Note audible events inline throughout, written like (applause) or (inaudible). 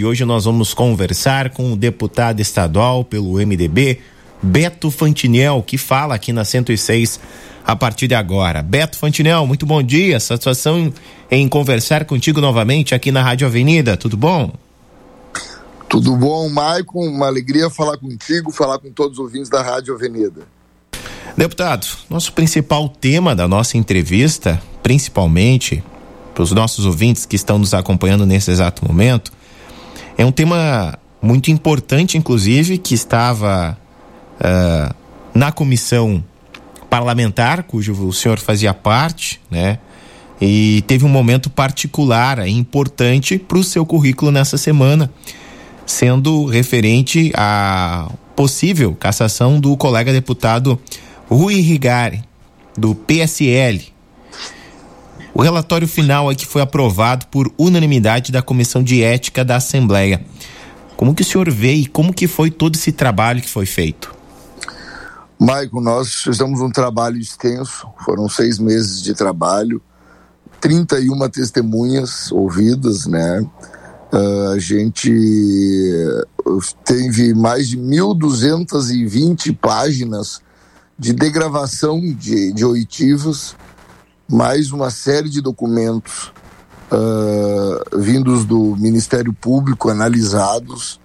E hoje nós vamos conversar com o deputado estadual pelo MDB, Beto Fantinel, que fala aqui na 106 a partir de agora. Beto Fantinel, muito bom dia. Satisfação em, em conversar contigo novamente aqui na Rádio Avenida. Tudo bom? Tudo bom, Maicon? Uma alegria falar contigo, falar com todos os ouvintes da Rádio Avenida. Deputado, nosso principal tema da nossa entrevista, principalmente para os nossos ouvintes que estão nos acompanhando nesse exato momento, é um tema muito importante, inclusive, que estava uh, na comissão parlamentar, cujo o senhor fazia parte, né? E teve um momento particular e importante para o seu currículo nessa semana, sendo referente à possível cassação do colega deputado Rui Rigari, do PSL. O relatório final aqui foi aprovado por unanimidade da Comissão de Ética da Assembleia. Como que o senhor vê e como que foi todo esse trabalho que foi feito? Maicon, nós fizemos um trabalho extenso, foram seis meses de trabalho, 31 testemunhas ouvidas, né? Uh, a gente teve mais de 1.220 páginas de degravação de, de oitivos, mais uma série de documentos uh, vindos do Ministério Público analisados.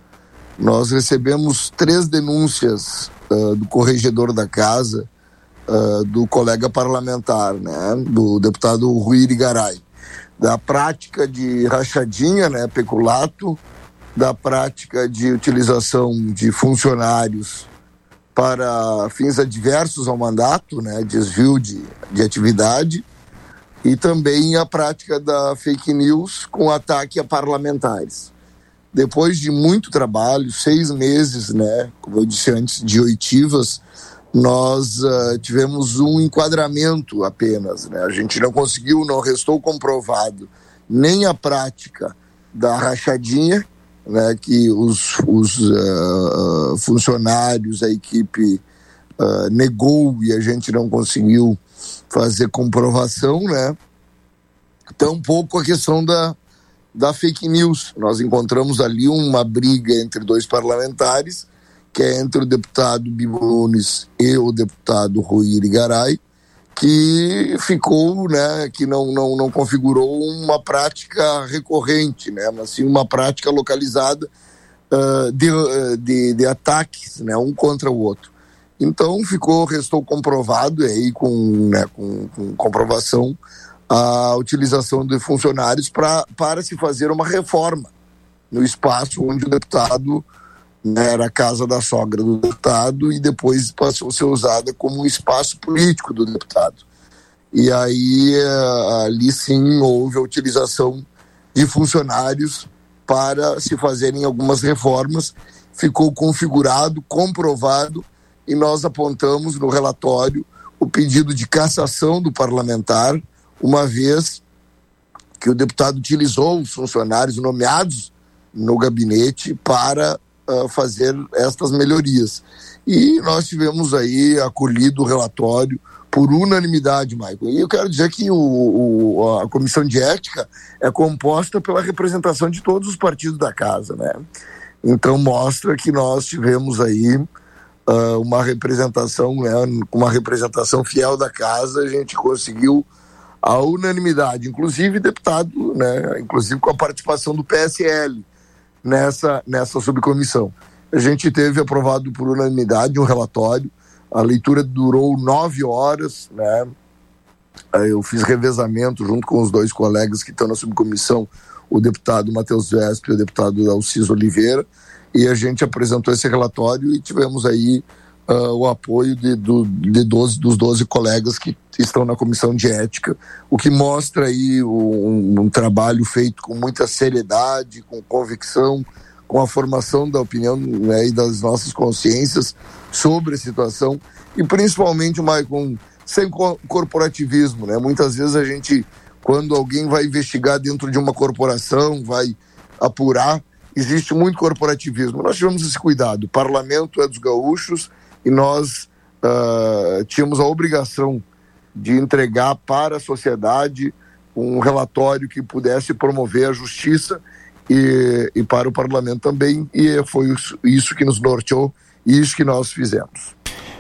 Nós recebemos três denúncias uh, do corregedor da casa, uh, do colega parlamentar, né, do deputado Rui Irigaray, da prática de rachadinha, né, peculato, da prática de utilização de funcionários para fins adversos ao mandato, né, desvio de, de atividade, e também a prática da fake news com ataque a parlamentares. Depois de muito trabalho, seis meses, né, como eu disse antes, de oitivas, nós uh, tivemos um enquadramento apenas. Né? A gente não conseguiu, não restou comprovado nem a prática da rachadinha, né, que os, os uh, funcionários, a equipe uh, negou e a gente não conseguiu fazer comprovação, né? Tampouco a questão da, da fake news. Nós encontramos ali uma briga entre dois parlamentares, que é entre o deputado Bibo Nunes e o deputado Rui Irigaray, que ficou, né, que não, não, não configurou uma prática recorrente, né, mas sim uma prática localizada uh, de, uh, de, de, ataques, né, um contra o outro. Então ficou, restou comprovado aí com, né, com, com comprovação a utilização de funcionários pra, para se fazer uma reforma no espaço onde o deputado né, era a casa da sogra do deputado e depois passou a ser usada como um espaço político do deputado. E aí eh, ali sim houve a utilização de funcionários para se fazerem algumas reformas. Ficou configurado, comprovado e nós apontamos no relatório o pedido de cassação do parlamentar, uma vez que o deputado utilizou os funcionários nomeados no gabinete para uh, fazer estas melhorias. E nós tivemos aí acolhido o relatório por unanimidade, Michael. E eu quero dizer que o, o, a comissão de ética é composta pela representação de todos os partidos da casa, né? Então mostra que nós tivemos aí uh, uma representação, né, uma representação fiel da casa, a gente conseguiu a unanimidade, inclusive deputado, né, inclusive com a participação do PSL nessa, nessa subcomissão. A gente teve aprovado por unanimidade um relatório, a leitura durou nove horas, né? Eu fiz revezamento junto com os dois colegas que estão na subcomissão, o deputado Matheus Vesp e o deputado Alciso Oliveira, e a gente apresentou esse relatório e tivemos aí uh, o apoio de, do, de 12, dos 12 colegas que estão na comissão de ética, o que mostra aí um, um trabalho feito com muita seriedade, com convicção, com a formação da opinião né, e das nossas consciências sobre a situação e principalmente, Maicon, sem corporativismo, né? Muitas vezes a gente, quando alguém vai investigar dentro de uma corporação, vai apurar, existe muito corporativismo. Nós tivemos esse cuidado. O parlamento é dos gaúchos e nós uh, tínhamos a obrigação de entregar para a sociedade um relatório que pudesse promover a justiça e, e para o parlamento também, e foi isso, isso que nos norteou e isso que nós fizemos.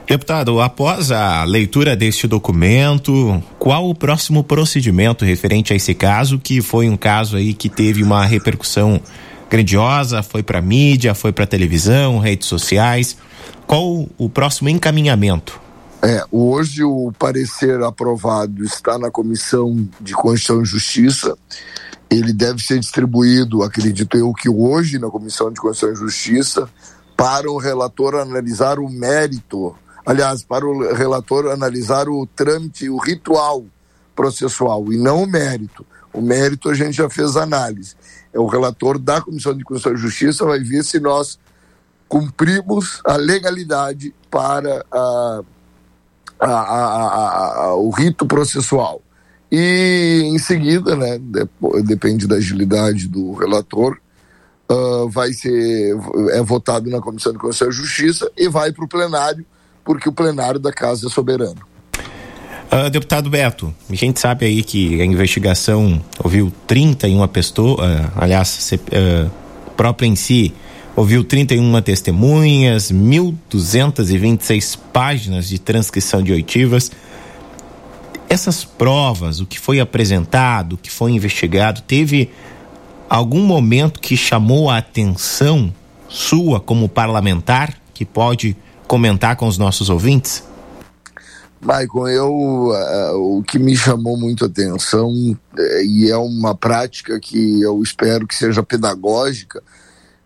Deputado, após a leitura deste documento, qual o próximo procedimento referente a esse caso, que foi um caso aí que teve uma repercussão grandiosa, foi para mídia, foi para televisão, redes sociais. Qual o próximo encaminhamento? É, hoje o parecer aprovado está na Comissão de Constituição e Justiça. Ele deve ser distribuído, acredito eu, que hoje na Comissão de Constituição e Justiça, para o relator analisar o mérito aliás, para o relator analisar o trâmite, o ritual processual e não o mérito. O mérito a gente já fez análise. É o relator da Comissão de Constituição e Justiça vai ver se nós cumprimos a legalidade para a, a, a, o rito processual. E em seguida, né, depende da agilidade do relator, uh, vai ser é votado na Comissão de Constituição e Justiça e vai para o plenário porque o plenário da Casa é soberano. Uh, deputado Beto, a gente sabe aí que a investigação ouviu 31 pessoas, uh, aliás, uh, própria em si, ouviu 31 testemunhas, 1.226 páginas de transcrição de oitivas. Essas provas, o que foi apresentado, o que foi investigado, teve algum momento que chamou a atenção sua como parlamentar, que pode comentar com os nossos ouvintes? Maicon, eu, uh, o que me chamou muito a atenção, uh, e é uma prática que eu espero que seja pedagógica,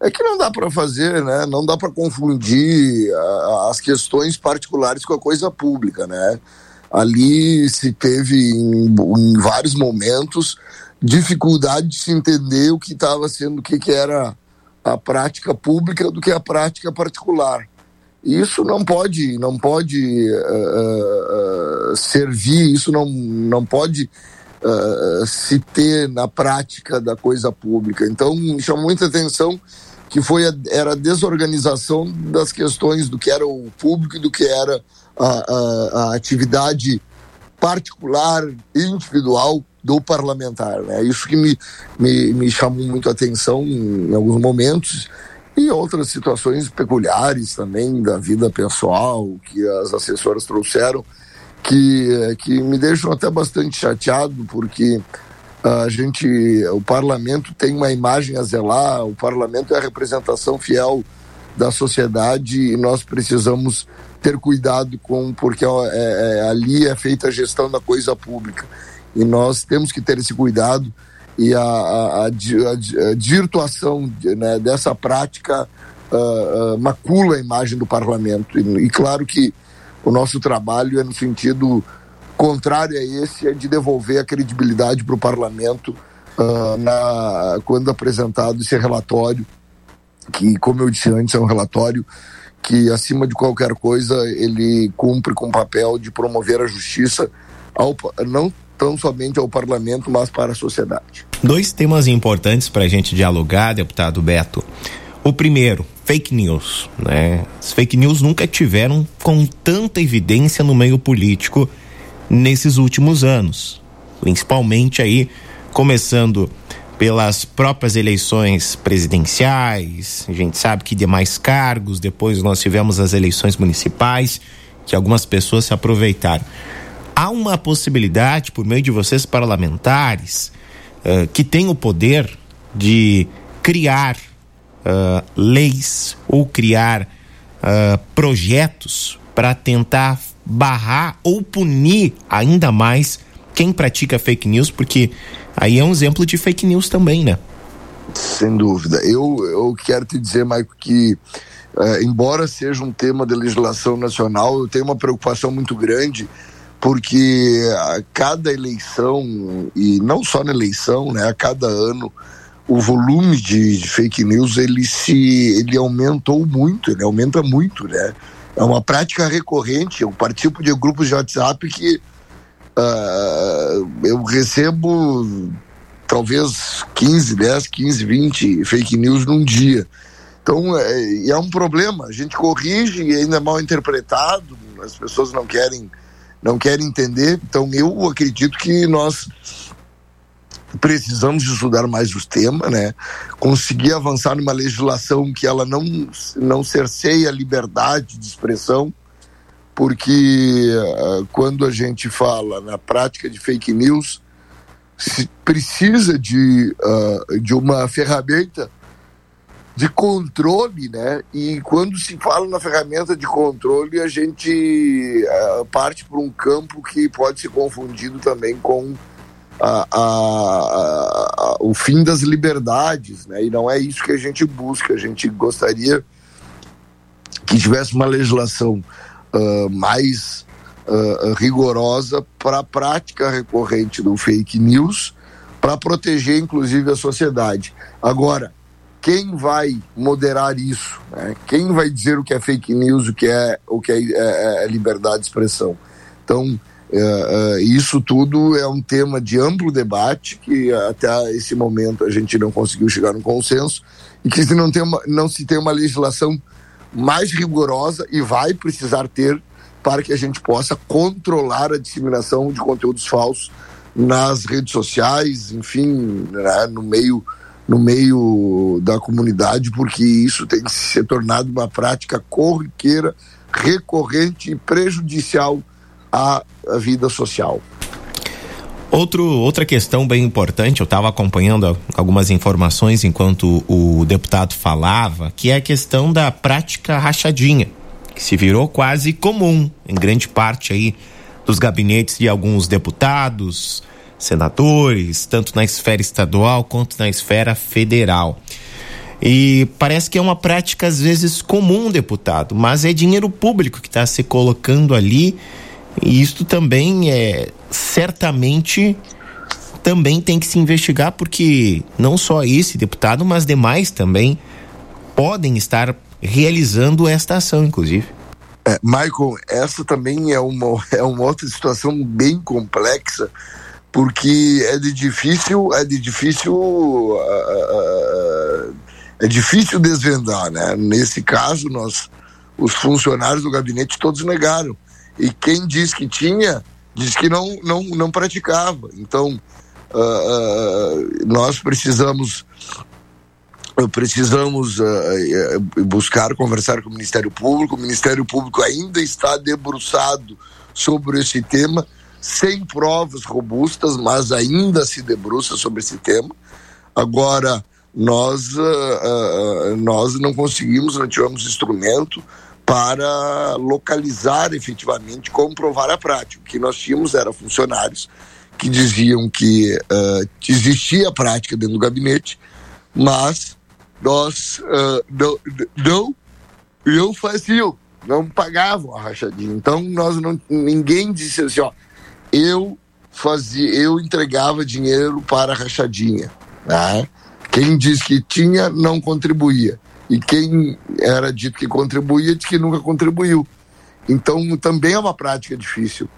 é que não dá para fazer, né? Não dá para confundir uh, as questões particulares com a coisa pública, né? Ali se teve em, em vários momentos dificuldade de se entender o que estava sendo, o que, que era a prática pública do que a prática particular. Isso não pode, não pode uh, uh, servir, isso não, não pode uh, se ter na prática da coisa pública. Então, me chamou muita atenção que foi a, era a desorganização das questões do que era o público e do que era a, a, a atividade particular, individual do parlamentar. Né? Isso que me, me, me chamou muito a atenção em alguns momentos e outras situações peculiares também da vida pessoal que as assessoras trouxeram, que, que me deixam até bastante chateado, porque a gente, o parlamento tem uma imagem a zelar, o parlamento é a representação fiel da sociedade e nós precisamos ter cuidado com, porque é, é, ali é feita a gestão da coisa pública. E nós temos que ter esse cuidado e a, a, a, a desvirtuação né, dessa prática uh, uh, macula a imagem do parlamento. E, e, claro que o nosso trabalho é no sentido contrário a esse, é de devolver a credibilidade para o parlamento uh, na, quando apresentado esse relatório, que, como eu disse antes, é um relatório que, acima de qualquer coisa, ele cumpre com o papel de promover a justiça ao, não tão somente ao parlamento, mas para a sociedade. Dois temas importantes para a gente dialogar, deputado Beto. O primeiro, fake news. Né? As fake news nunca tiveram com tanta evidência no meio político nesses últimos anos. Principalmente aí, começando pelas próprias eleições presidenciais, a gente sabe que demais cargos, depois nós tivemos as eleições municipais, que algumas pessoas se aproveitaram há uma possibilidade, por meio de vocês parlamentares, uh, que têm o poder de criar uh, leis ou criar uh, projetos para tentar barrar ou punir ainda mais quem pratica fake news, porque aí é um exemplo de fake news também, né? Sem dúvida. Eu, eu quero te dizer, Maico, que embora seja um tema de legislação nacional, eu tenho uma preocupação muito grande porque a cada eleição, e não só na eleição, né, a cada ano, o volume de, de, fake news ele se ele aumentou muito, ele aumenta muito, né? É uma prática recorrente. Eu participo de grupos de WhatsApp que uh, eu recebo talvez 15, 10, 15, 20 fake news num dia. Então é, é um problema. A gente corrige e ainda é mal interpretado. As pessoas não querem não querem entender. Então eu acredito que nós precisamos estudar mais o tema, né? Conseguir avançar numa legislação que ela não, não cerceia a liberdade de expressão, porque uh, quando a gente fala na prática de fake news, se precisa de, uh, de uma ferramenta de controle, né? E quando se fala na ferramenta de controle, a gente uh, parte para um campo que pode ser confundido também com a, a, a, o fim das liberdades, né? E não é isso que a gente busca. A gente gostaria que tivesse uma legislação uh, mais uh, rigorosa para a prática recorrente do fake news, para proteger inclusive a sociedade. Agora, quem vai moderar isso? Né? Quem vai dizer o que é fake news, o que é, o que é, é, é liberdade de expressão? Então, é, é, isso tudo é um tema de amplo debate que até esse momento a gente não conseguiu chegar no consenso e que se não, tem uma, não se tem uma legislação mais rigorosa e vai precisar ter para que a gente possa controlar a disseminação de conteúdos falsos nas redes sociais, enfim, né, no meio no meio da comunidade, porque isso tem que se tornado uma prática corriqueira, recorrente e prejudicial à, à vida social. Outro, outra questão bem importante, eu estava acompanhando algumas informações enquanto o deputado falava, que é a questão da prática rachadinha, que se virou quase comum em grande parte aí dos gabinetes de alguns deputados, senadores, tanto na esfera estadual quanto na esfera federal. E parece que é uma prática às vezes comum, deputado, mas é dinheiro público que está se colocando ali e isto também é certamente também tem que se investigar porque não só esse deputado, mas demais também podem estar realizando esta ação, inclusive. É, Michael, essa também é uma, (laughs) é uma outra situação bem complexa porque é de difícil, é de difícil, uh, uh, é difícil desvendar, né? Nesse caso, nós, os funcionários do gabinete todos negaram e quem diz que tinha diz que não não não praticava. Então uh, nós precisamos precisamos buscar conversar com o Ministério Público. O Ministério Público ainda está debruçado sobre esse tema sem provas robustas, mas ainda se debruça sobre esse tema. Agora, nós, uh, uh, nós não conseguimos, não tivemos instrumento para localizar efetivamente, comprovar a prática. O que nós tínhamos era funcionários que diziam que uh, existia a prática dentro do gabinete, mas nós não, não, não faziam, não pagavam a rachadinha. Então, nós não, ninguém disse assim, ó, eu fazia, eu entregava dinheiro para a rachadinha. Né? Quem diz que tinha não contribuía. E quem era dito que contribuía, diz que nunca contribuiu. Então também é uma prática difícil.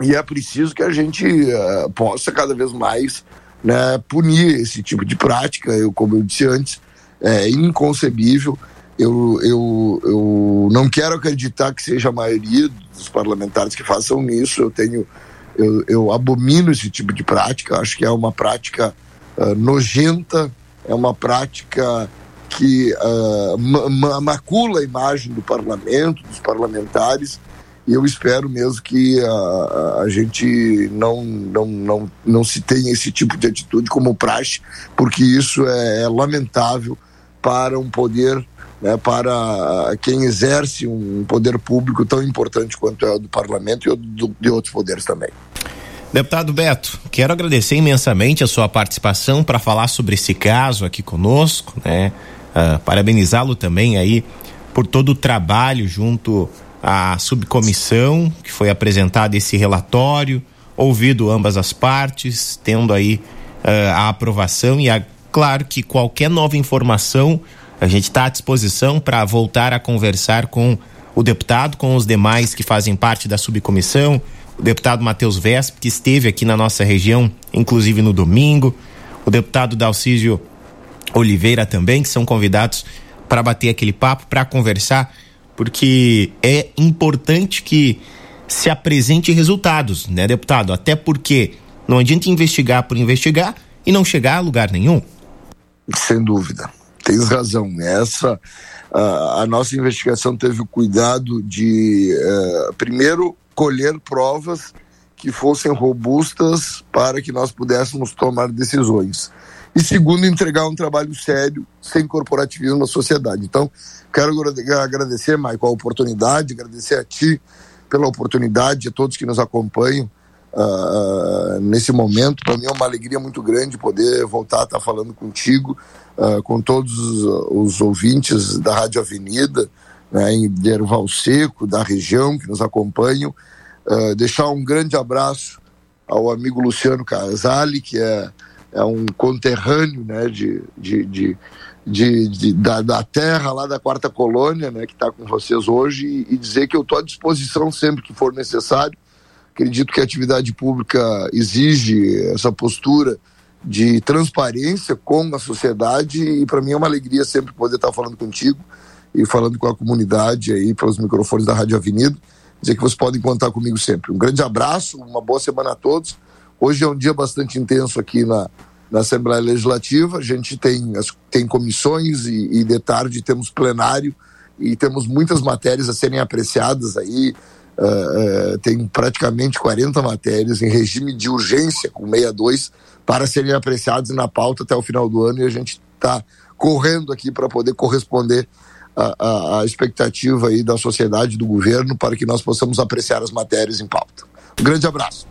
E é preciso que a gente uh, possa cada vez mais né, punir esse tipo de prática. Eu, como eu disse antes, é inconcebível. Eu, eu, eu não quero acreditar que seja a maioria dos parlamentares que façam isso. Eu tenho eu, eu abomino esse tipo de prática, acho que é uma prática uh, nojenta, é uma prática que uh, ma macula a imagem do parlamento, dos parlamentares, e eu espero mesmo que a, a gente não, não, não, não se tenha esse tipo de atitude como praxe, porque isso é, é lamentável para um poder né, para quem exerce um poder público tão importante quanto é o do parlamento e do, de outros poderes também. Deputado Beto, quero agradecer imensamente a sua participação para falar sobre esse caso aqui conosco, né? Uh, parabenizá-lo também aí por todo o trabalho junto à subcomissão que foi apresentado esse relatório, ouvido ambas as partes, tendo aí uh, a aprovação e a, claro que qualquer nova informação a gente está à disposição para voltar a conversar com o deputado, com os demais que fazem parte da subcomissão, o deputado Matheus Vesp, que esteve aqui na nossa região, inclusive no domingo, o deputado Dalcísio Oliveira também, que são convidados para bater aquele papo, para conversar, porque é importante que se apresente resultados, né, deputado? Até porque não adianta investigar por investigar e não chegar a lugar nenhum? Sem dúvida. Tens razão. Essa a, a nossa investigação teve o cuidado de uh, primeiro colher provas que fossem robustas para que nós pudéssemos tomar decisões. E segundo, entregar um trabalho sério, sem corporativismo na sociedade. Então, quero agradecer, Maicon, a oportunidade, agradecer a ti pela oportunidade, a todos que nos acompanham uh, nesse momento. Para mim é uma alegria muito grande poder voltar a estar falando contigo, uh, com todos os ouvintes da Rádio Avenida, né, em Derval Seco, da região, que nos acompanham. Uh, deixar um grande abraço ao amigo Luciano Casali, que é, é um conterrâneo né, de, de, de, de, de da, da, terra lá da quarta colônia, né, que está com vocês hoje, e, e dizer que eu estou à disposição sempre que for necessário Acredito que a atividade pública exige essa postura de transparência com a sociedade e para mim é uma alegria sempre poder estar falando contigo e falando com a comunidade aí pelos microfones da Rádio Avenida. Dizer que vocês podem contar comigo sempre. Um grande abraço, uma boa semana a todos. Hoje é um dia bastante intenso aqui na, na Assembleia Legislativa. A gente tem, tem comissões e, e de tarde temos plenário e temos muitas matérias a serem apreciadas aí. Uh, uh, tem praticamente 40 matérias em regime de urgência, com 62, para serem apreciadas na pauta até o final do ano e a gente está correndo aqui para poder corresponder à expectativa aí da sociedade, do governo, para que nós possamos apreciar as matérias em pauta. Um grande abraço.